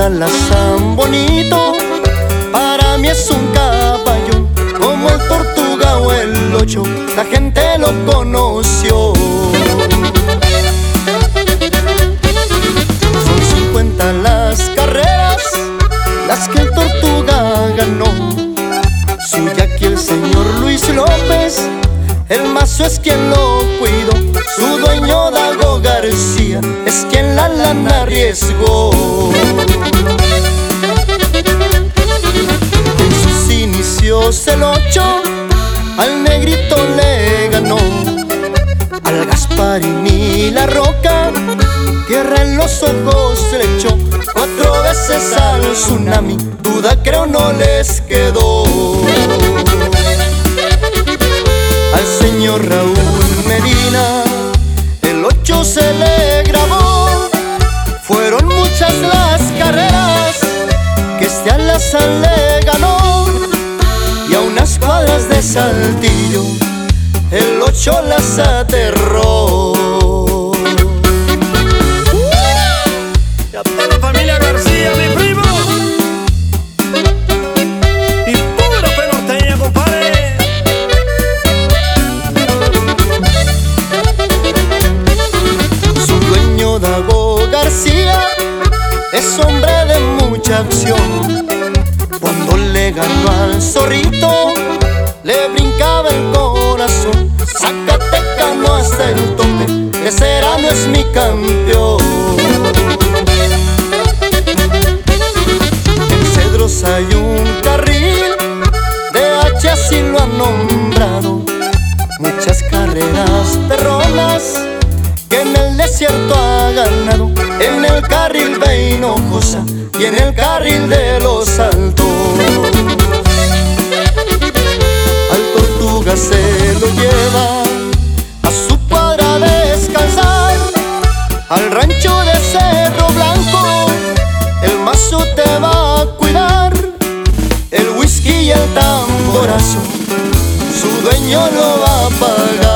san bonito. Para mí es un caballo Como el tortuga o el ocho. La gente lo conoció. Son 50 las carreras Las que el tortuga ganó. Suya aquí el señor Luis López El mazo es quien lo cuidó. Su dueño Dago García Es quien la lana arriesgó. El ocho al negrito le ganó. Al Gasparini la roca, tierra en los ojos se le echó. Cuatro veces al tsunami, duda creo no les quedó. Al señor Raúl Medina, el ocho se le grabó. Fueron muchas las carreras que este Alazán le ganó. Y a de Saltillo, el ocho las aterró. Y a toda la familia García, mi primo. Y pura fe norteña, compadre. Su dueño Dago García es hombre de mucha acción. Cuando le ganó al zorrito, le brincaba el corazón. Zacatecano hasta el tope, ese era no es mi campeón. En Cedros hay un carril, de H así lo han nombrado. Muchas carreras perronas que en el desierto ha ganado. En el carril de Hinojosa y en el carril de Dueño lo va a pagar.